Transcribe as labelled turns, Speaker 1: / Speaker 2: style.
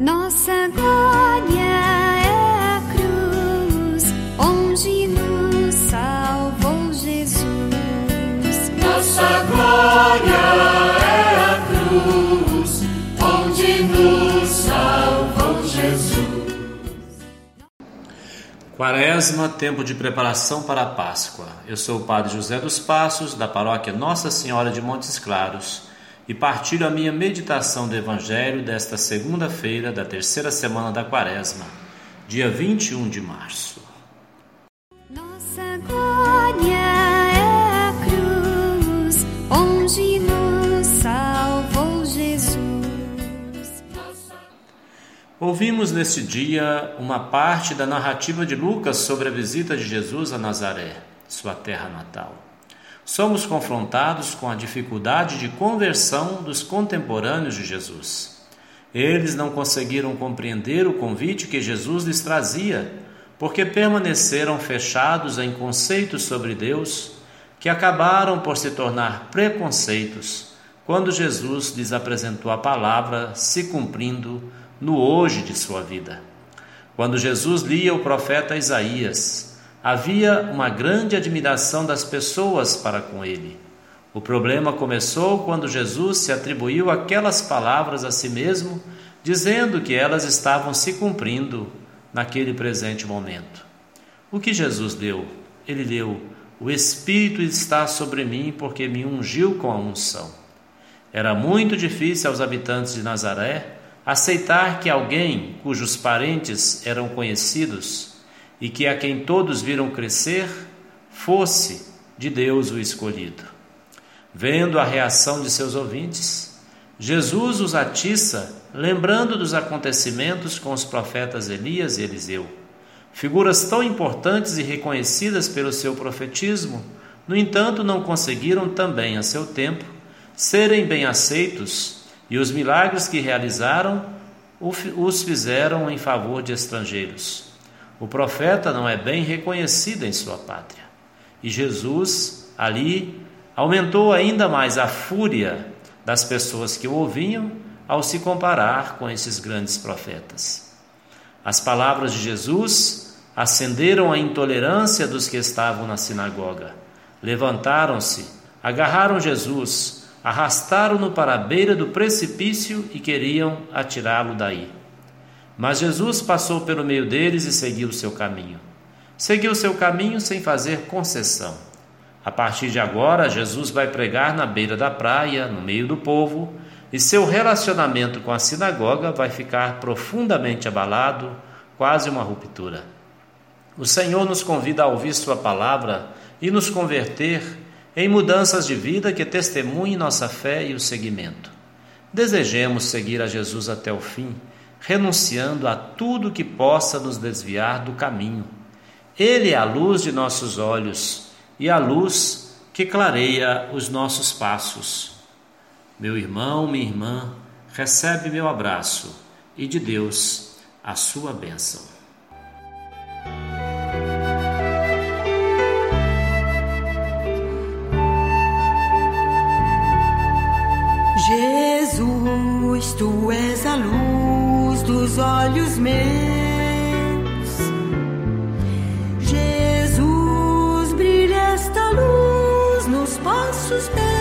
Speaker 1: Nossa glória é a cruz, onde nos salvou Jesus.
Speaker 2: Nossa glória é a cruz, onde nos salvou Jesus.
Speaker 3: Quaresma, tempo de preparação para a Páscoa. Eu sou o Padre José dos Passos, da paróquia Nossa Senhora de Montes Claros e partilho a minha meditação do Evangelho desta segunda-feira da terceira semana da Quaresma, dia 21 de março.
Speaker 1: Nossa glória é a cruz, onde nos salvou Jesus.
Speaker 3: Ouvimos neste dia uma parte da narrativa de Lucas sobre a visita de Jesus a Nazaré, sua terra natal somos confrontados com a dificuldade de conversão dos contemporâneos de Jesus. Eles não conseguiram compreender o convite que Jesus lhes trazia, porque permaneceram fechados em conceitos sobre Deus que acabaram por se tornar preconceitos quando Jesus lhes apresentou a palavra se cumprindo no hoje de sua vida. Quando Jesus lia o profeta Isaías, Havia uma grande admiração das pessoas para com ele. O problema começou quando Jesus se atribuiu aquelas palavras a si mesmo, dizendo que elas estavam se cumprindo naquele presente momento. O que Jesus deu? Ele deu: O Espírito está sobre mim porque me ungiu com a unção. Era muito difícil aos habitantes de Nazaré aceitar que alguém cujos parentes eram conhecidos e que a quem todos viram crescer fosse de Deus o escolhido. Vendo a reação de seus ouvintes, Jesus os atiça, lembrando dos acontecimentos com os profetas Elias e Eliseu. Figuras tão importantes e reconhecidas pelo seu profetismo, no entanto, não conseguiram também, a seu tempo, serem bem aceitos, e os milagres que realizaram os fizeram em favor de estrangeiros. O profeta não é bem reconhecido em sua pátria. E Jesus, ali, aumentou ainda mais a fúria das pessoas que o ouviam ao se comparar com esses grandes profetas. As palavras de Jesus acenderam a intolerância dos que estavam na sinagoga. Levantaram-se, agarraram Jesus, arrastaram-no para a beira do precipício e queriam atirá-lo daí. Mas Jesus passou pelo meio deles e seguiu o seu caminho. Seguiu o seu caminho sem fazer concessão. A partir de agora, Jesus vai pregar na beira da praia, no meio do povo, e seu relacionamento com a sinagoga vai ficar profundamente abalado, quase uma ruptura. O Senhor nos convida a ouvir Sua palavra e nos converter em mudanças de vida que testemunhem nossa fé e o seguimento. Desejemos seguir a Jesus até o fim renunciando a tudo que possa nos desviar do caminho. Ele é a luz de nossos olhos e a luz que clareia os nossos passos. Meu irmão, minha irmã, recebe meu abraço e de Deus a sua bênção.
Speaker 4: Jesus, tu és a luz dos olhos meus. Jesus, brilha esta luz nos passos meus,